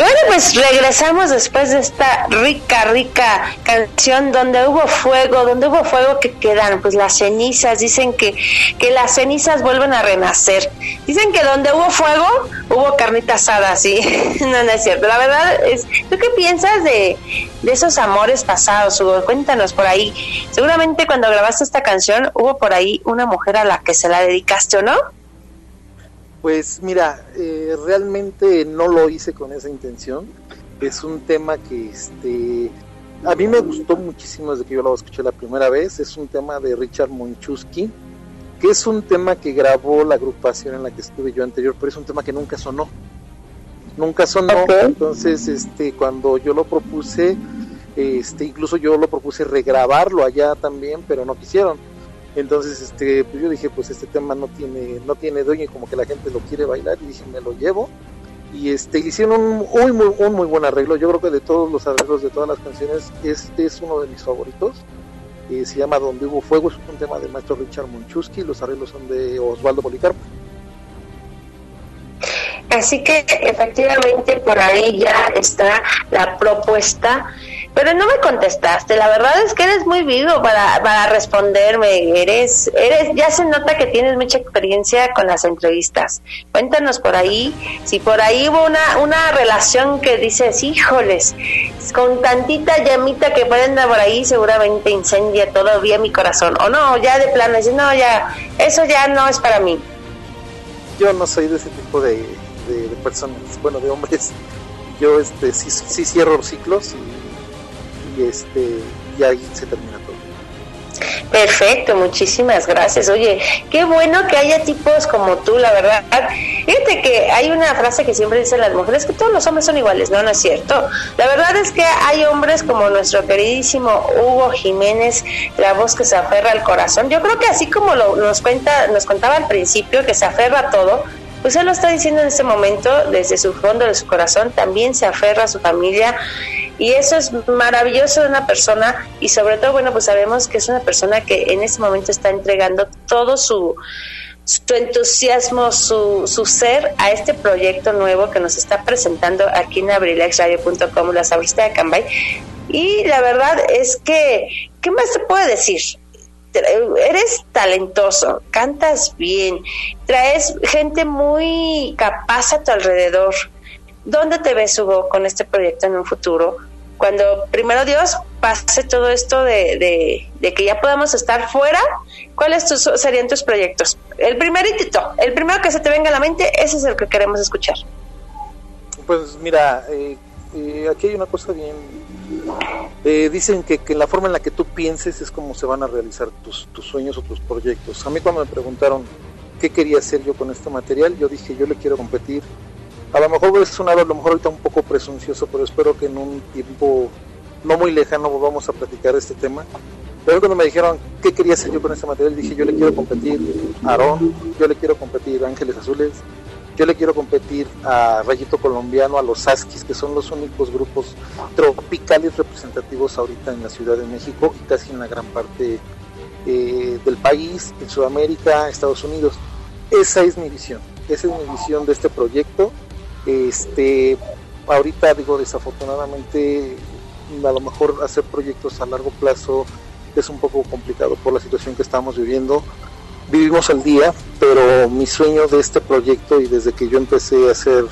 Bueno, pues regresamos después de esta rica, rica canción donde hubo fuego, donde hubo fuego que quedan, pues las cenizas, dicen que, que las cenizas vuelven a renacer. Dicen que donde hubo fuego, hubo carnita asada, sí. no, no es cierto. La verdad es, ¿tú qué piensas de, de esos amores pasados, Hugo? Cuéntanos por ahí. Seguramente cuando grabaste esta canción hubo por ahí una mujer a la que se la dedicaste, ¿o no? Pues mira, eh, realmente no lo hice con esa intención. Es un tema que este a mí me gustó muchísimo desde que yo lo escuché la primera vez. Es un tema de Richard Monchusky, que es un tema que grabó la agrupación en la que estuve yo anterior, pero es un tema que nunca sonó. Nunca sonó. Entonces, este, cuando yo lo propuse, este, incluso yo lo propuse regrabarlo allá también, pero no quisieron entonces, este, pues yo dije, pues este tema no tiene, no tiene dueño y como que la gente lo quiere bailar y dije, me lo llevo. Y este, hicieron un muy, muy, un muy buen arreglo. Yo creo que de todos los arreglos de todas las canciones, este es uno de mis favoritos. Eh, se llama Donde hubo fuego, es un tema del maestro Richard Monchusky, los arreglos son de Osvaldo Policarpo. Así que efectivamente por ahí ya está la propuesta pero no me contestaste. La verdad es que eres muy vivo para, para responderme. Eres, eres, ya se nota que tienes mucha experiencia con las entrevistas. Cuéntanos por ahí, si por ahí hubo una, una relación que dices, híjoles, con tantita llamita que prenda por ahí, seguramente incendia todavía mi corazón. O no, ya de plano, no, ya, eso ya no es para mí. Yo no soy de ese tipo de, de, personas, bueno, de hombres. Yo este sí, sí cierro ciclos y y este y ahí se termina todo. Perfecto, muchísimas gracias. Oye, qué bueno que haya tipos como tú, la verdad. Fíjate que hay una frase que siempre dicen las mujeres, que todos los hombres son iguales. No, no es cierto. La verdad es que hay hombres como nuestro queridísimo Hugo Jiménez, la voz que se aferra al corazón. Yo creo que así como lo, nos, cuenta, nos contaba al principio, que se aferra a todo, pues él lo está diciendo en este momento, desde su fondo de su corazón, también se aferra a su familia y eso es maravilloso de una persona y sobre todo, bueno, pues sabemos que es una persona que en este momento está entregando todo su, su entusiasmo, su, su ser a este proyecto nuevo que nos está presentando aquí en abrilexradio.com, la sabrista de Cambay. Y la verdad es que, ¿qué más te puedo decir? eres talentoso, cantas bien, traes gente muy capaz a tu alrededor. ¿Dónde te ves, Hugo, con este proyecto en un futuro? Cuando primero Dios pase todo esto de, de, que ya podamos estar fuera, ¿cuáles serían tus proyectos? El primerito, el primero que se te venga a la mente, ese es el que queremos escuchar. Pues mira, eh, eh, aquí hay una cosa bien. Eh, dicen que, que, la forma en la que tú pienses es como se van a realizar tus, tus sueños o tus proyectos. A mí cuando me preguntaron qué quería hacer yo con este material, yo dije yo le quiero competir a lo mejor es sonar a lo mejor ahorita un poco presuncioso, pero espero que en un tiempo no muy lejano vamos a platicar este tema. Pero cuando me dijeron qué quería hacer yo con este material, dije yo le quiero competir a Aarón, yo le quiero competir a Ángeles Azules, yo le quiero competir a Rayito Colombiano, a los Askis, que son los únicos grupos tropicales representativos ahorita en la Ciudad de México y casi en la gran parte eh, del país, en Sudamérica, Estados Unidos. Esa es mi visión, esa es mi visión de este proyecto este, ahorita digo, desafortunadamente, a lo mejor hacer proyectos a largo plazo es un poco complicado por la situación que estamos viviendo. Vivimos al día, pero mi sueño de este proyecto y desde que yo empecé a ser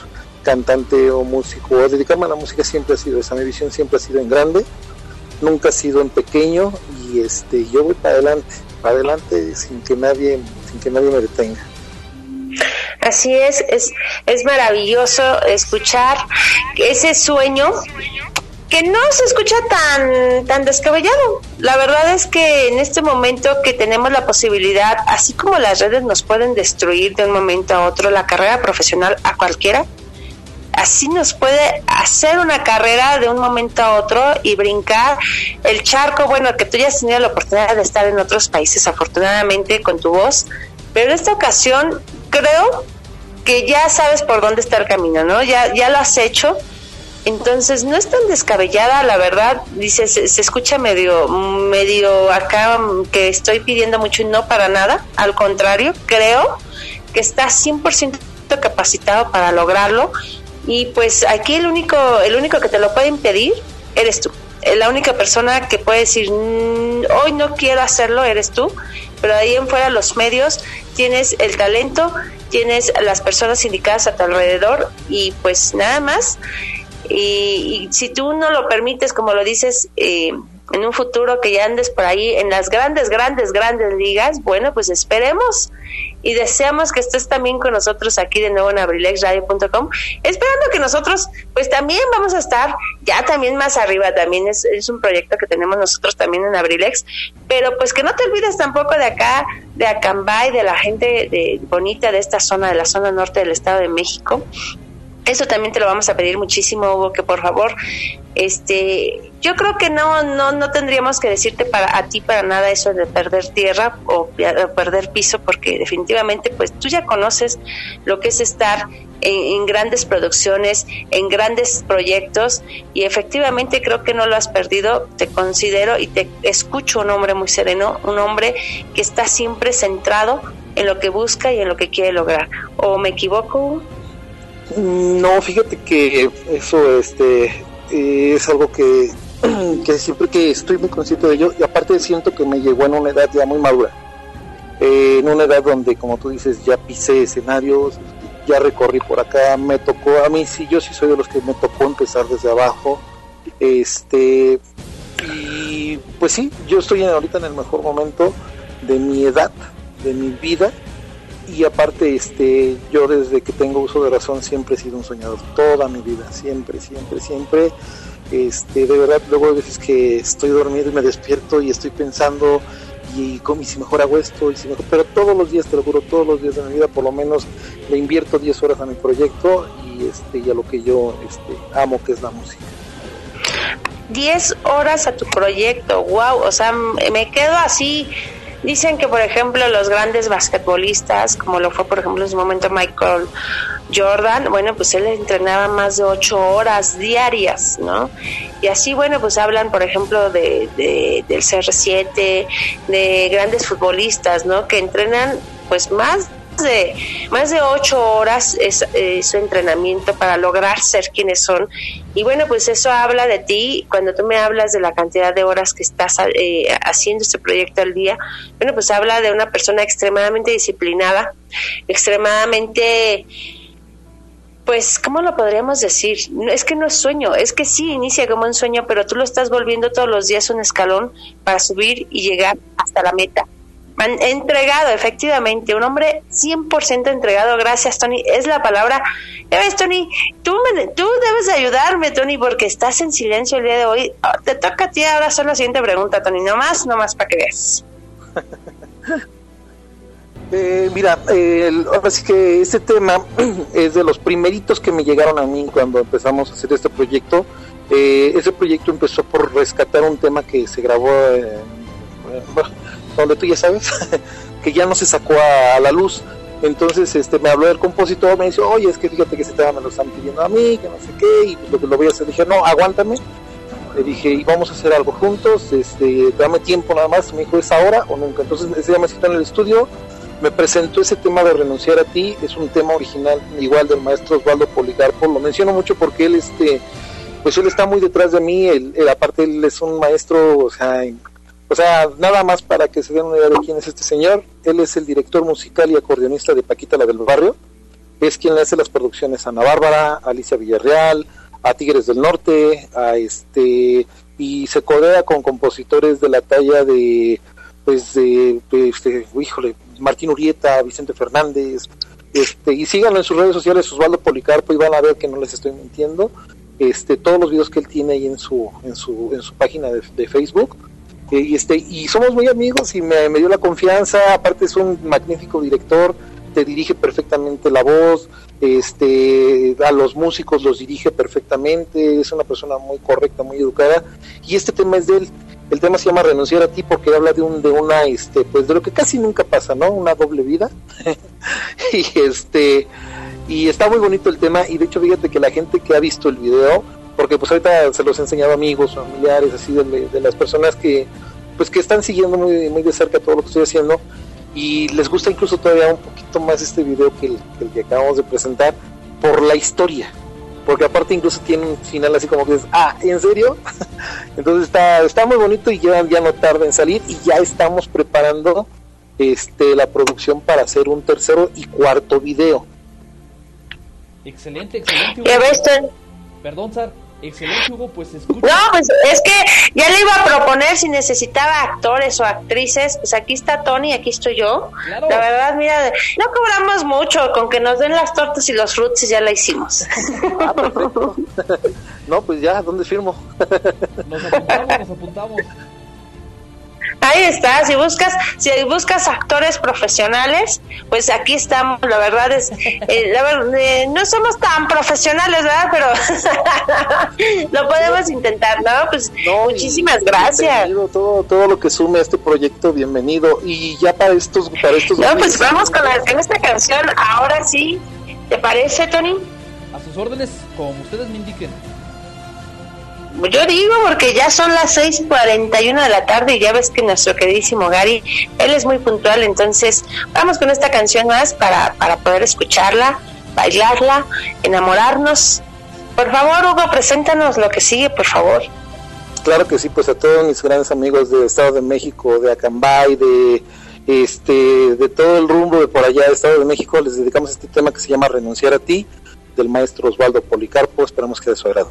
cantante o músico o dedicarme a la música siempre ha sido esa, mi visión siempre ha sido en grande, nunca ha sido en pequeño y este yo voy para adelante, para adelante sin que nadie, sin que nadie me detenga. Así es, es, es maravilloso escuchar ese sueño que no se escucha tan, tan descabellado. La verdad es que en este momento que tenemos la posibilidad, así como las redes nos pueden destruir de un momento a otro la carrera profesional a cualquiera, así nos puede hacer una carrera de un momento a otro y brincar el charco, bueno, que tú ya has tenido la oportunidad de estar en otros países afortunadamente con tu voz, pero en esta ocasión creo que ya sabes por dónde está el camino, ¿no? Ya, ya lo has hecho. Entonces no es tan descabellada, la verdad, dice, se, escucha medio, medio acá que estoy pidiendo mucho y no para nada, al contrario, creo que está 100% capacitado para lograrlo. Y pues aquí el único, el único que te lo puede impedir eres tú. La única persona que puede decir, mm, hoy no quiero hacerlo, eres tú. Pero ahí en fuera los medios tienes el talento, tienes las personas indicadas a tu alrededor y pues nada más. Y, si tú no lo permites, como lo dices, eh, en un futuro que ya andes por ahí en las grandes, grandes, grandes ligas, bueno, pues esperemos y deseamos que estés también con nosotros aquí de nuevo en abrilexradio.com, esperando que nosotros pues también vamos a estar ya también más arriba, también es, es un proyecto que tenemos nosotros también en Abrilex, pero pues que no te olvides tampoco de acá, de Acambay, de la gente de, bonita de esta zona, de la zona norte del Estado de México, eso también te lo vamos a pedir muchísimo, Hugo, que por favor, este, yo creo que no, no, no tendríamos que decirte para a ti para nada eso de perder tierra o perder piso, porque definitivamente, pues tú ya conoces lo que es estar en, grandes producciones, en grandes proyectos, y efectivamente creo que no lo has perdido. Te considero y te escucho un hombre muy sereno, un hombre que está siempre centrado en lo que busca y en lo que quiere lograr. ¿O me equivoco? No, fíjate que eso este es algo que, que, siempre que estoy muy consciente de ello y aparte siento que me llegó en una edad ya muy madura. Eh, en una edad donde, como tú dices, ya pisé escenarios, ya recorrí por acá, me tocó, a mí sí, yo sí soy de los que me tocó empezar desde abajo. Este, y pues sí, yo estoy ahorita en el mejor momento de mi edad, de mi vida, y aparte este yo desde que tengo uso de razón siempre he sido un soñador toda mi vida siempre siempre siempre. Este de verdad luego veces que estoy dormido y me despierto y estoy pensando y, y si mejor hago esto y si mejor pero todos los días te lo juro todos los días de mi vida por lo menos le invierto 10 horas a mi proyecto y este y a lo que yo este amo que es la música. 10 horas a tu proyecto wow o sea me quedo así Dicen que, por ejemplo, los grandes basquetbolistas, como lo fue, por ejemplo, en su momento Michael Jordan, bueno, pues él entrenaba más de ocho horas diarias, ¿no? Y así, bueno, pues hablan, por ejemplo, de, del CR7, de grandes futbolistas, ¿no? Que entrenan, pues, más de más de ocho horas es, su entrenamiento para lograr ser quienes son y bueno pues eso habla de ti cuando tú me hablas de la cantidad de horas que estás eh, haciendo este proyecto al día bueno pues habla de una persona extremadamente disciplinada extremadamente pues, ¿cómo lo podríamos decir? Es que no es sueño, es que sí inicia como un sueño, pero tú lo estás volviendo todos los días un escalón para subir y llegar hasta la meta. Entregado, efectivamente, un hombre 100% entregado. Gracias, Tony. Es la palabra. Ya ves, Tony, tú, tú debes ayudarme, Tony, porque estás en silencio el día de hoy. Ah, te toca a ti ahora hacer la siguiente pregunta, Tony. No más, no más para que veas. Eh, mira, eh, ahora sí que este tema es de los primeritos que me llegaron a mí cuando empezamos a hacer este proyecto. Eh, ese proyecto empezó por rescatar un tema que se grabó en, donde tú ya sabes, que ya no se sacó a, la luz. Entonces este me habló el compositor, me dice, oye, es que fíjate que ese tema me lo están pidiendo a mí, que no sé qué, y lo que lo voy a hacer, dije, no, aguántame. Le dije, y vamos a hacer algo juntos, este, dame tiempo nada más, me dijo, ¿es ahora o nunca? Entonces ese día me citó en el estudio, me presentó ese tema de renunciar a ti, es un tema original igual del maestro Osvaldo Policarpo, lo menciono mucho porque él, este, pues él está muy detrás de mí, él, aparte él es un maestro, o sea, o sea, nada más para que se den una idea de quién es este señor. Él es el director musical y acordeonista de Paquita la del Barrio. Es quien le hace las producciones a Ana Bárbara, a Alicia Villarreal, a Tigres del Norte, a este y se codea con compositores de la talla de pues de, este, híjole, Martín Urieta, Vicente Fernández, este, y síganlo en sus redes sociales Osvaldo Policarpo y van a ver que no les estoy mintiendo. Este, todos los videos que él tiene ahí en su en su en su página de Facebook y, este, y somos muy amigos y me, dio la confianza, aparte es un magnífico director, te dirige perfectamente la voz, este, a los músicos los dirige perfectamente, es una persona muy correcta, muy educada, y este tema es de él. El tema se llama Renunciar a ti porque habla de un de una este pues de lo que casi nunca pasa, ¿no? Una doble vida. y este y está muy bonito el tema y de hecho fíjate que la gente que ha visto el video porque pues ahorita se los he enseñado amigos, familiares, así de, las personas que pues que están siguiendo muy, muy de cerca todo lo que estoy haciendo y les gusta incluso todavía un poquito más este video que el, que acabamos de presentar por la historia, porque aparte incluso tiene un final así como que es, ah, ¿en serio? Entonces está, está muy bonito y ya, ya no tarda en salir y ya estamos preparando este la producción para hacer un tercero y cuarto video. Excelente, excelente. Perdón, Sar. Excelente, Hugo, pues escucha. No, pues es que ya le iba a proponer si necesitaba actores o actrices. Pues aquí está Tony, aquí estoy yo. La verdad, mira, no cobramos mucho, con que nos den las tortas y los frutos ya la hicimos. Ah, no, pues ya, ¿dónde firmo? nos apuntamos, nos apuntamos. Ahí está, si buscas, si buscas actores profesionales, pues aquí estamos, la verdad es, eh, la verdad, eh, no somos tan profesionales, ¿verdad? Pero lo podemos intentar, ¿no? Pues muchísimas gracias. Todo, todo lo que sume a este proyecto, bienvenido. Y ya para estos, para estos. No, pues vamos con, la, con esta canción, ahora sí, ¿te parece, Tony? A sus órdenes, como ustedes me indiquen. Yo digo porque ya son las 6:41 de la tarde y ya ves que nuestro queridísimo Gary, él es muy puntual, entonces vamos con esta canción más para, para poder escucharla, bailarla, enamorarnos. Por favor, Hugo, preséntanos lo que sigue, por favor. Claro que sí, pues a todos mis grandes amigos del Estado de México, de Acambay, de este, de todo el rumbo de por allá del Estado de México, les dedicamos este tema que se llama Renunciar a ti, del maestro Osvaldo Policarpo, esperamos que de su agrado.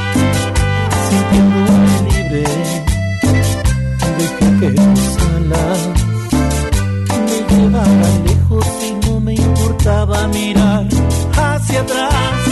sintiéndome libre. Dejé que tus alas me llevaran lejos y no me importaba mirar hacia atrás.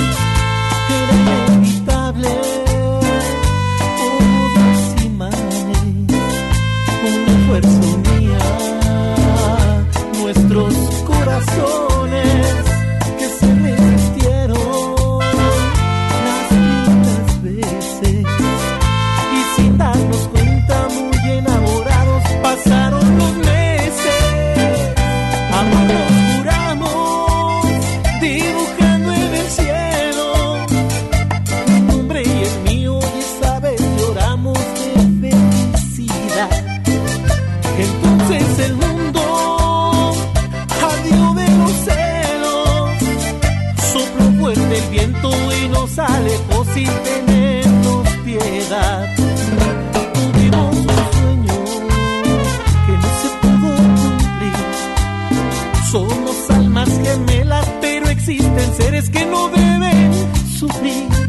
Que no deben sufrir.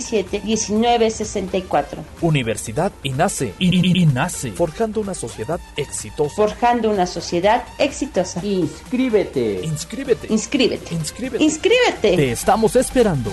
1964. Universidad INACE. INACE. Forjando una sociedad exitosa. Forjando una sociedad exitosa. Inscríbete. Inscríbete. Inscríbete. Inscríbete. Inscríbete. Te estamos esperando.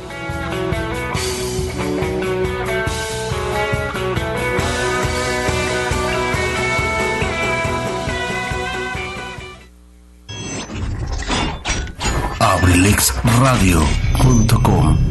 radio.com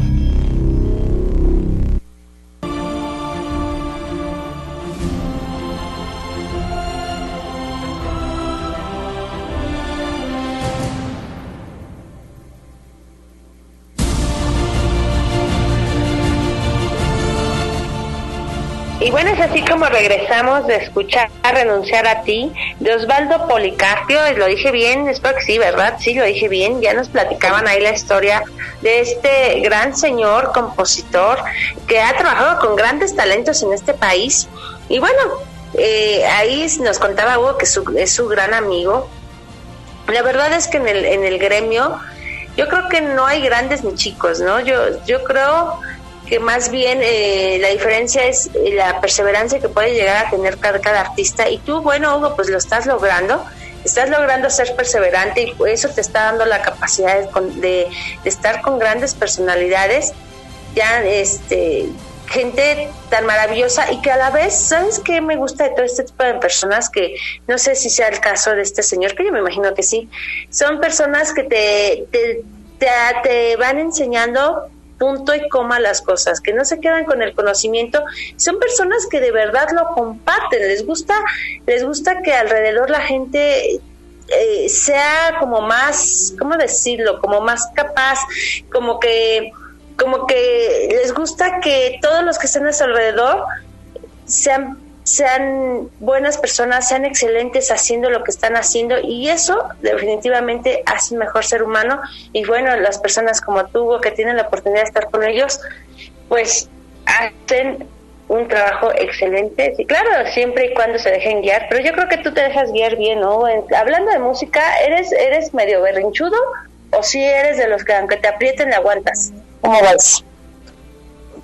abrilexradio.com bueno, es así como regresamos de escuchar a Renunciar a ti de Osvaldo Policarpio, lo dije bien, espero que sí, ¿verdad? Sí, lo dije bien, ya nos platicaban ahí la historia de este gran señor compositor que ha trabajado con grandes talentos en este país. Y bueno, eh, ahí nos contaba Hugo que es su gran amigo. La verdad es que en el, en el gremio yo creo que no hay grandes ni chicos, ¿no? Yo, yo creo que más bien eh, la diferencia es eh, la perseverancia que puede llegar a tener cada, artista. Y tú, bueno, Hugo, pues lo estás logrando, estás logrando ser perseverante y eso te está dando la capacidad de, de, estar con grandes personalidades, ya este gente tan maravillosa y que a la vez, ¿sabes qué me gusta de todo este tipo de personas? Que no sé si sea el caso de este señor, que yo me imagino que sí, son personas que te, te, te van enseñando punto y coma las cosas, que no se quedan con el conocimiento, son personas que de verdad lo comparten, les gusta, les gusta que alrededor la gente eh, sea como más, ¿cómo decirlo? Como más capaz, como que, como que les gusta que todos los que están a su alrededor sean sean buenas personas, sean excelentes haciendo lo que están haciendo y eso definitivamente hace mejor ser humano y bueno, las personas como tú que tienen la oportunidad de estar con ellos, pues hacen un trabajo excelente, sí, claro, siempre y cuando se dejen guiar, pero yo creo que tú te dejas guiar bien, ¿no? Hablando de música, ¿eres eres medio berrinchudo o si eres de los que aunque te aprieten aguantas? ¿Cómo vas?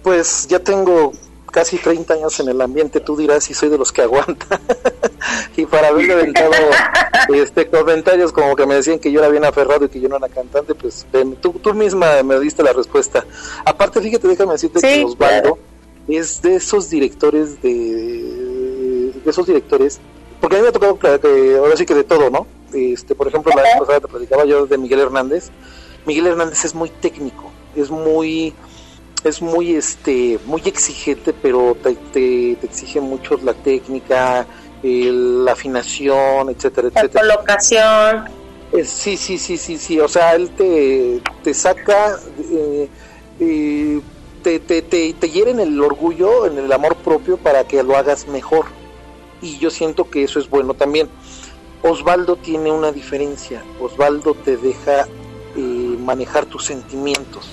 Pues ya tengo casi 30 años en el ambiente, tú dirás si soy de los que aguanta. y para haberle aventado este, comentarios como que me decían que yo era bien aferrado y que yo no era cantante, pues tú, tú misma me diste la respuesta. Aparte, fíjate, déjame decirte que Osvaldo es de esos directores de, de esos directores, porque a mí me ha tocado que ahora sí que de todo, ¿no? Este, por ejemplo, la vez pasada te platicaba yo de Miguel Hernández. Miguel Hernández es muy técnico, es muy es muy este muy exigente pero te, te, exige mucho la técnica la afinación etcétera etcétera. la colocación sí sí sí sí sí. O sea él te, te saca eh, eh, te, te, te, te hiere en el orgullo en el amor propio para que lo hagas mejor. Y yo siento que eso es bueno también. Osvaldo tiene una diferencia. Osvaldo te deja eh, manejar tus sentimientos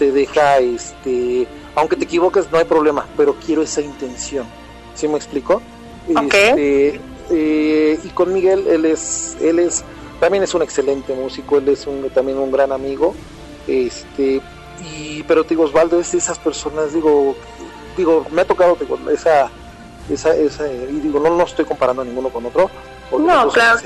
te deja, este, aunque te equivoques no hay problema, pero quiero esa intención. ¿Sí me explico? Este, eh, y con Miguel, él es, él es, también es un excelente músico, él es un, también un gran amigo, este, y, pero te digo, Osvaldo es de esas personas, digo, digo, me ha tocado esa, esa, esa, y digo, no, no estoy comparando a ninguno con otro, no, claro.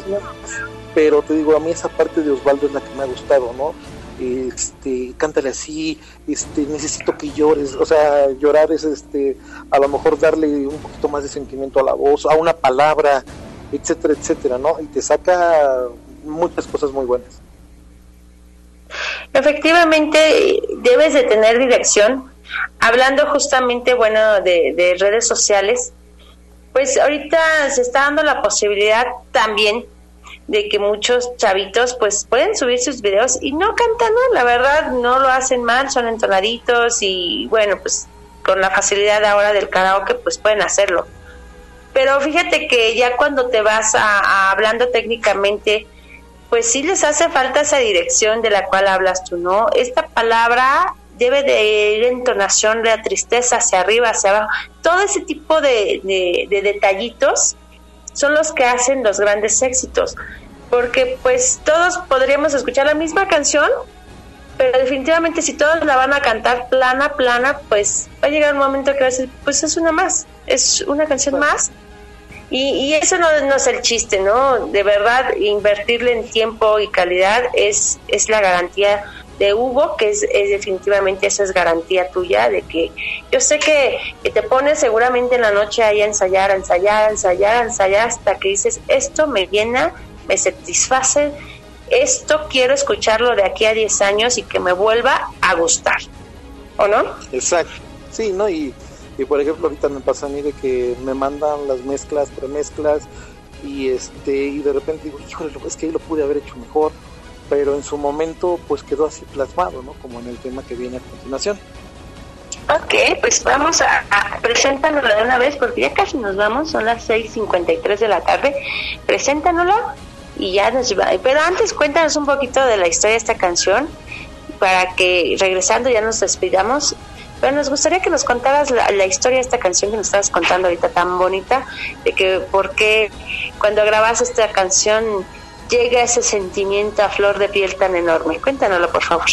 Pero te digo, a mí esa parte de Osvaldo es la que me ha gustado, ¿no? Este, cántale así, este, necesito que llores, o sea, llorar es este, a lo mejor darle un poquito más de sentimiento a la voz, a una palabra, etcétera, etcétera, ¿no? Y te saca muchas cosas muy buenas. Efectivamente, debes de tener dirección. Hablando justamente, bueno, de, de redes sociales, pues ahorita se está dando la posibilidad también de que muchos chavitos pues pueden subir sus videos y no cantan la verdad no lo hacen mal, son entonaditos y bueno, pues con la facilidad ahora del karaoke pues pueden hacerlo. Pero fíjate que ya cuando te vas a, hablando técnicamente, pues sí les hace falta esa dirección de la cual hablas tú, ¿no? Esta palabra debe de ir entonación de la tristeza hacia arriba, hacia abajo. Todo ese tipo de, de detallitos son los que hacen los grandes éxitos. Porque pues todos podríamos escuchar la misma canción, pero definitivamente si todos la van a cantar plana, plana, pues va a llegar un momento que va a decir, pues es una más, es una canción más. Y, y eso no, no, es el chiste, ¿no? De verdad, invertirle en tiempo y calidad es, es la garantía de Hugo, que es, definitivamente esa es garantía tuya de que yo sé que, te pones seguramente en la noche ahí a ensayar, a ensayar, a ensayar, a ensayar hasta que dices, esto me llena, me satisface, esto quiero escucharlo de aquí a 10 años y que me vuelva a gustar, ¿o no? Exacto, sí, ¿no? Y, y por ejemplo ahorita me pasa a mí de que me mandan las mezclas, premezclas y este y de repente digo, híjole, es que ahí lo pude haber hecho mejor pero en su momento pues quedó así plasmado, ¿no? Como en el tema que viene a continuación. Ok, pues vamos a, a preséntanoslo de una vez porque ya casi nos vamos, son las 6.53 de la tarde. Preséntanoslo y ya nos va. Pero antes cuéntanos un poquito de la historia de esta canción para que regresando ya nos despidamos. Pero nos gustaría que nos contaras la, historia de esta canción que nos estabas contando ahorita tan bonita, de que por qué cuando grabas esta canción llega ese sentimiento a flor de piel tan enorme? Cuéntanoslo, por favor.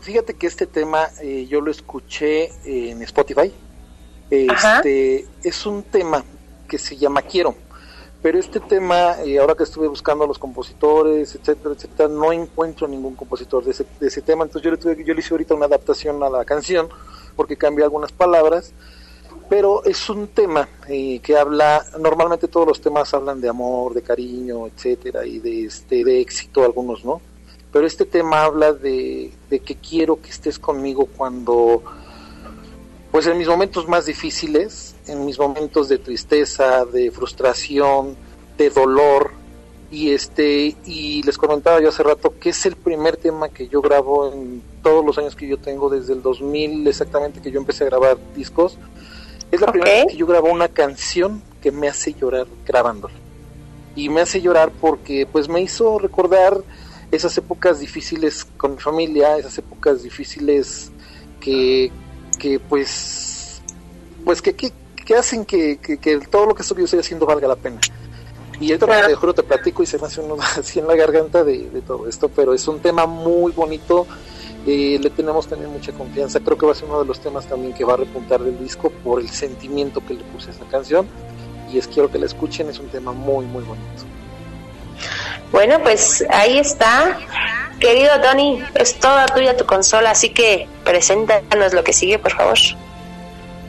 Fíjate que este tema eh, yo lo escuché en Spotify. Este es un tema que se llama Quiero, pero este tema, eh, ahora que estuve buscando a los compositores, etcétera, etcétera, no encuentro ningún compositor de ese, de ese tema, entonces yo le, tuve, yo le hice ahorita una adaptación a la canción, porque cambié algunas palabras, pero es un tema eh, que habla, normalmente todos los temas hablan de amor, de cariño, etcétera, y de, este, de éxito algunos, ¿no? Pero este tema habla de, de que quiero que estés conmigo cuando, pues en mis momentos más difíciles, en mis momentos de tristeza, de frustración, de dolor, y este y les comentaba yo hace rato que es el primer tema que yo grabo en todos los años que yo tengo desde el 2000 exactamente que yo empecé a grabar discos es la primera vez que yo grabo una canción que me hace llorar grabándola. Y me hace llorar porque pues me hizo recordar esas épocas difíciles con mi familia, esas épocas difíciles que, que pues pues que, que, hacen que, que, todo lo que estoy, estoy haciendo valga la pena. Y yo te juro, te platico y se me hace uno así en la garganta de, de todo esto, pero es un tema muy bonito eh, le tenemos también mucha confianza. Creo que va a ser uno de los temas también que va a repuntar del disco por el sentimiento que le puse a esta canción. Y es quiero que la escuchen, es un tema muy, muy bonito. Bueno, pues ahí está. Querido Tony, es toda tuya tu consola, así que preséntanos lo que sigue, por favor.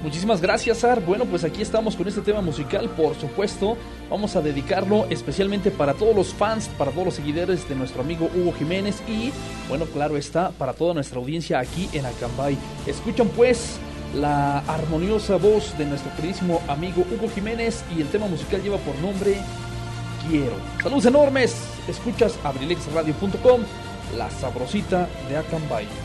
Muchísimas gracias, Ar. Bueno, pues aquí estamos con este tema musical, por supuesto. Vamos a dedicarlo especialmente para todos los fans, para todos los seguidores de nuestro amigo Hugo Jiménez y, bueno, claro está, para toda nuestra audiencia aquí en Acambay. Escuchan pues la armoniosa voz de nuestro queridísimo amigo Hugo Jiménez y el tema musical lleva por nombre Quiero. Saludos enormes. Escuchas abrilexradio.com, la sabrosita de Acambay.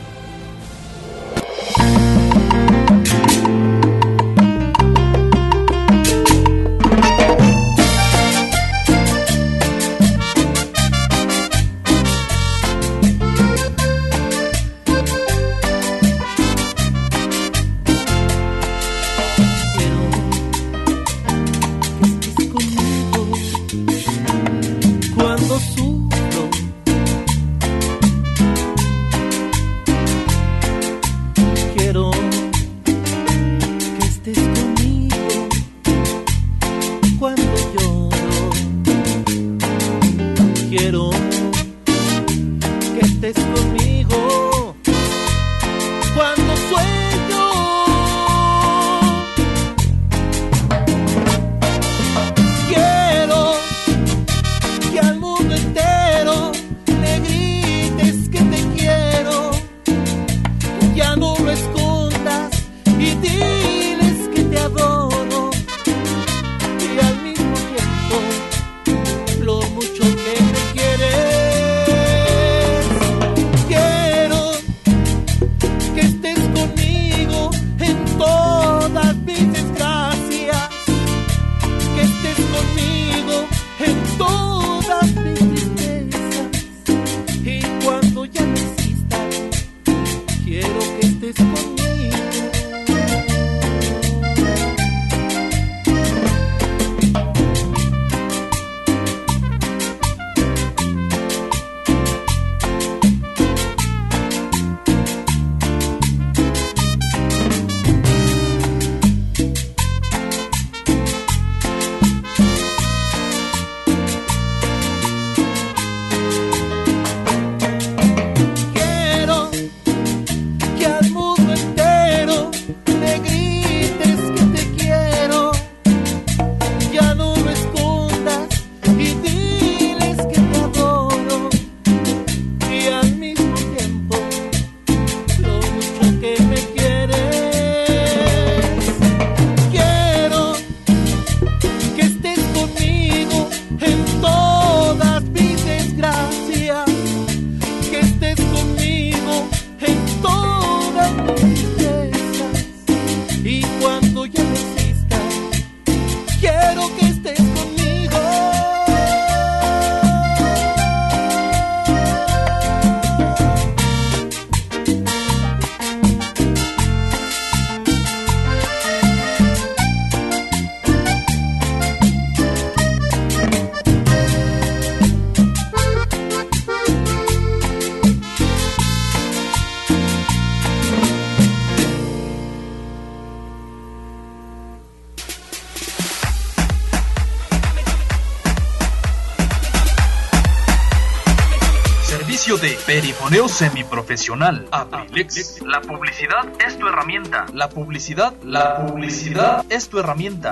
Perifoneo semiprofesional. Aprilex. La publicidad es tu herramienta. La publicidad, la publicidad es tu herramienta.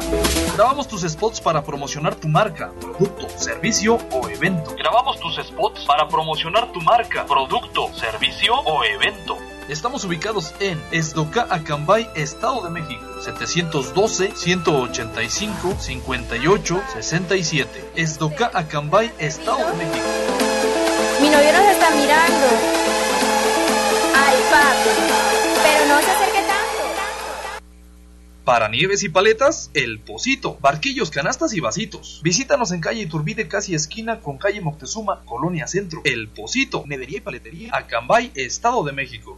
Grabamos tus spots para promocionar tu marca, producto, servicio o evento. Grabamos tus spots para promocionar tu marca, producto, servicio o evento. Estamos ubicados en Esdoca, Acambay, Estado de México. 712-185-58-67. Esdoca, Acambay, Estado de México. Mi novio nos está mirando. Para nieves y paletas, El Pocito. Barquillos, canastas y vasitos. Visítanos en calle Iturbide, casi esquina con calle Moctezuma, Colonia Centro. El Pocito. Nedería y paletería. Acambay, Estado de México.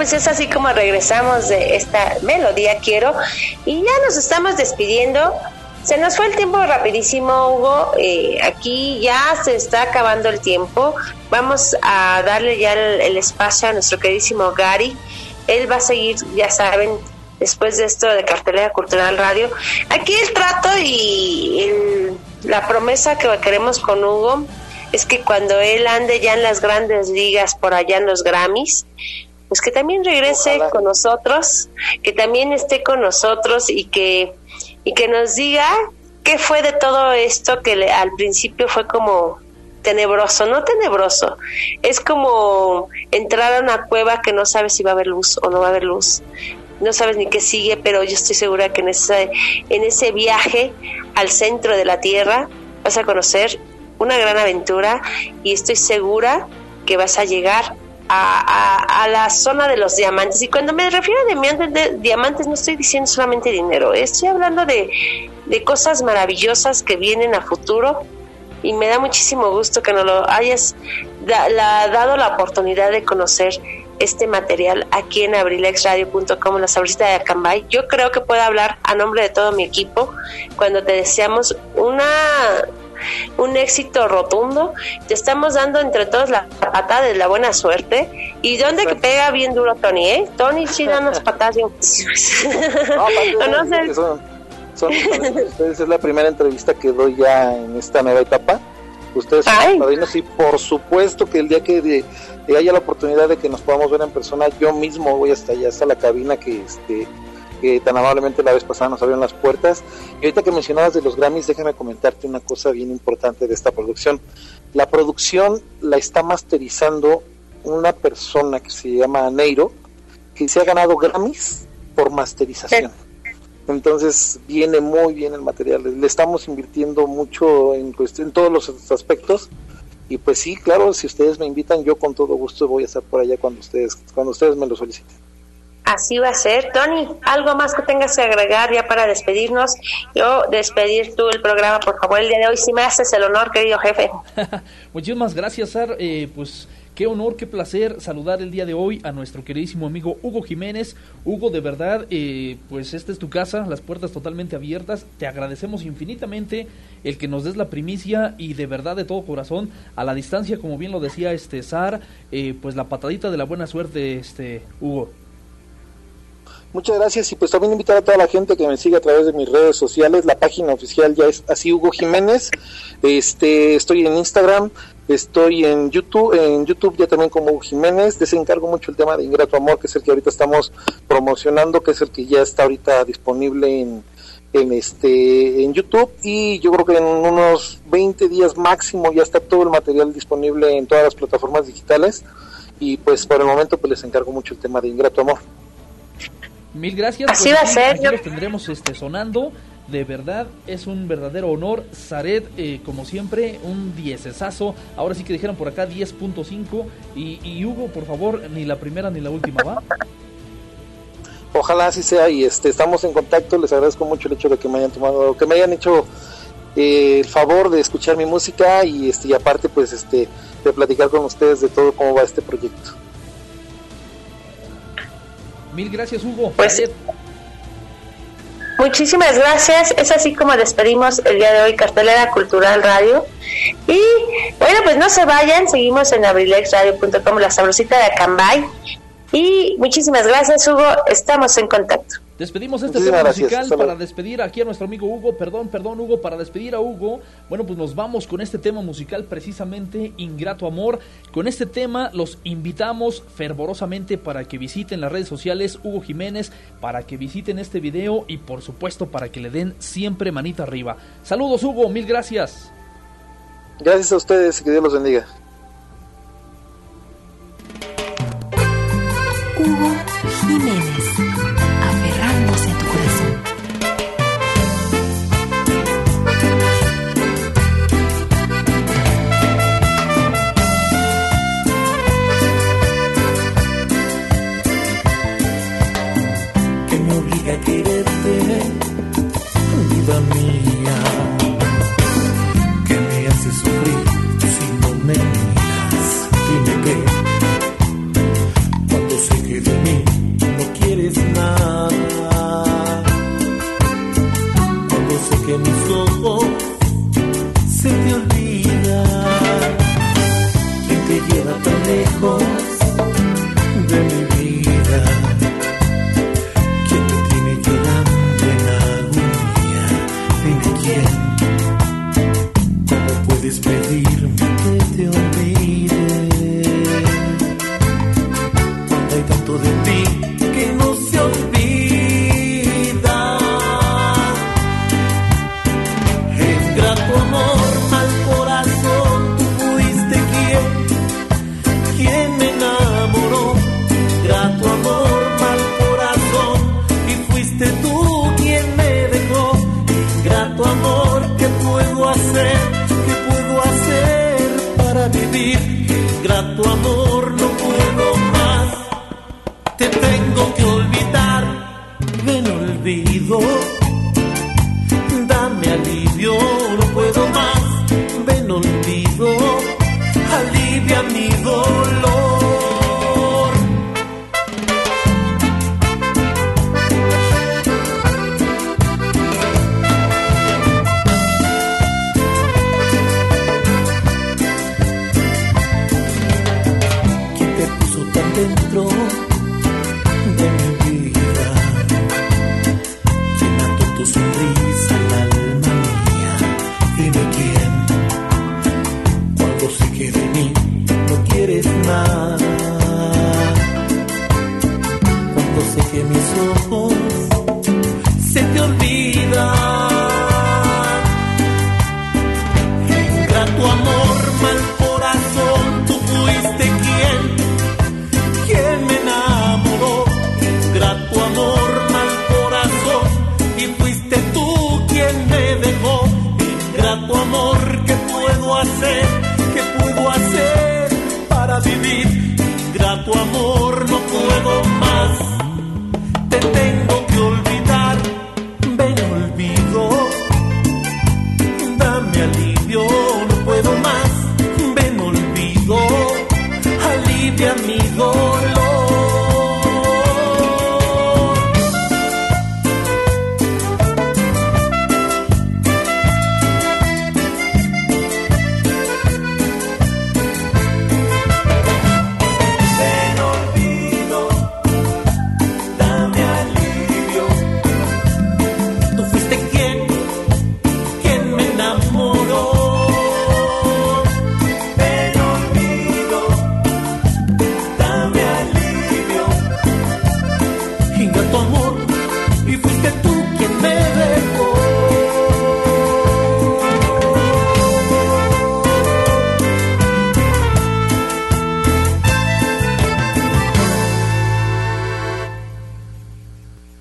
Pues es así como regresamos de esta melodía quiero y ya nos estamos despidiendo. Se nos fue el tiempo rapidísimo, Hugo. Eh, aquí ya se está acabando el tiempo. Vamos a darle ya el, espacio a nuestro queridísimo Gary. Él va a seguir, ya saben, después de esto de Cartelera Cultural Radio. Aquí el trato y la promesa que queremos con Hugo es que cuando él ande ya en las grandes ligas, por allá en los Grammys, pues que también regrese con nosotros, que también esté con nosotros y que, y que nos diga qué fue de todo esto que le, al principio fue como tenebroso, no tenebroso, es como entrar a una cueva que no sabes si va a haber luz o no va a haber luz, no sabes ni qué sigue, pero yo estoy segura que en ese, en ese viaje al centro de la Tierra vas a conocer una gran aventura y estoy segura que vas a llegar a, la zona de los diamantes. Y cuando me refiero a diamantes, no estoy diciendo solamente dinero, estoy hablando de, cosas maravillosas que vienen a futuro y me da muchísimo gusto que nos lo hayas dado la oportunidad de conocer este material aquí en abrilexradio.com, la sabrosita de Acambay. Yo creo que puedo hablar a nombre de todo mi equipo cuando te deseamos una un éxito rotundo. Te estamos dando entre todos la patada de la buena suerte. ¿Y dónde que pega bien duro Tony, eh? Tony sí da unas patadas bien no, sé. Son, ustedes es la primera entrevista que doy ya en esta nueva etapa. Ustedes son padrinos y por supuesto que el día que haya la oportunidad de que nos podamos ver en persona, yo mismo voy hasta allá, hasta la cabina que este que tan amablemente la vez pasada nos abrieron las puertas. Y ahorita que mencionabas de los Grammys, déjame comentarte una cosa bien importante de esta producción. La producción la está masterizando una persona que se llama Neiro, que se ha ganado Grammys por masterización. Entonces viene muy bien el material. Le estamos invirtiendo mucho en, en todos los aspectos. Y pues sí, claro, si ustedes me invitan, yo con todo gusto voy a estar por allá cuando ustedes, cuando ustedes me lo soliciten. Así va a ser. Tony, ¿algo más que tengas que agregar ya para despedirnos? Yo despedir tú el programa, por favor, el día de hoy. Si me haces el honor, querido jefe. Muchísimas gracias, Sar. Eh, pues qué honor, qué placer saludar el día de hoy a nuestro queridísimo amigo Hugo Jiménez. Hugo, de verdad, eh, pues esta es tu casa, las puertas totalmente abiertas. Te agradecemos infinitamente el que nos des la primicia y de verdad, de todo corazón, a la distancia, como bien lo decía este Sar, eh, pues la patadita de la buena suerte, este Hugo. Muchas gracias y pues también invitar a toda la gente que me siga a través de mis redes sociales. La página oficial ya es así Hugo Jiménez. Este, estoy en Instagram, estoy en YouTube, en YouTube ya también como Hugo Jiménez. Desencargo mucho el tema de Ingrato Amor, que es el que ahorita estamos promocionando, que es el que ya está ahorita disponible en, en este en YouTube y yo creo que en unos 20 días máximo ya está todo el material disponible en todas las plataformas digitales y pues por el momento pues les encargo mucho el tema de Ingrato Amor. Mil gracias. Así va a ser. Aquí los tendremos este, sonando. De verdad, es un verdadero honor. Zaret, eh, como siempre, un diecesazo. Ahora sí que dijeron por acá 10.5. Y, y Hugo, por favor, ni la primera ni la última, ¿va? Ojalá así sea y este estamos en contacto. Les agradezco mucho el hecho de que me hayan tomado, que me hayan hecho eh, el favor de escuchar mi música y este y aparte pues este de platicar con ustedes de todo cómo va este proyecto. Mil gracias, Hugo. Pues, muchísimas gracias. Es así como despedimos el día de hoy Cartelera Cultural Radio. Y bueno, pues no se vayan, seguimos en abrilexradio.com, la sabrosita de Acambay. Y muchísimas gracias, Hugo. Estamos en contacto. Despedimos este tema musical para despedir aquí a nuestro amigo Hugo. Perdón, perdón, Hugo, para despedir a Hugo. Bueno, pues nos vamos con este tema musical precisamente, Ingrato Amor. Con este tema los invitamos fervorosamente para que visiten las redes sociales Hugo Jiménez, para que visiten este video y por supuesto para que le den siempre manita arriba. Saludos, Hugo, mil gracias. Gracias a ustedes y que Dios los bendiga. Hugo Jiménez. Puedo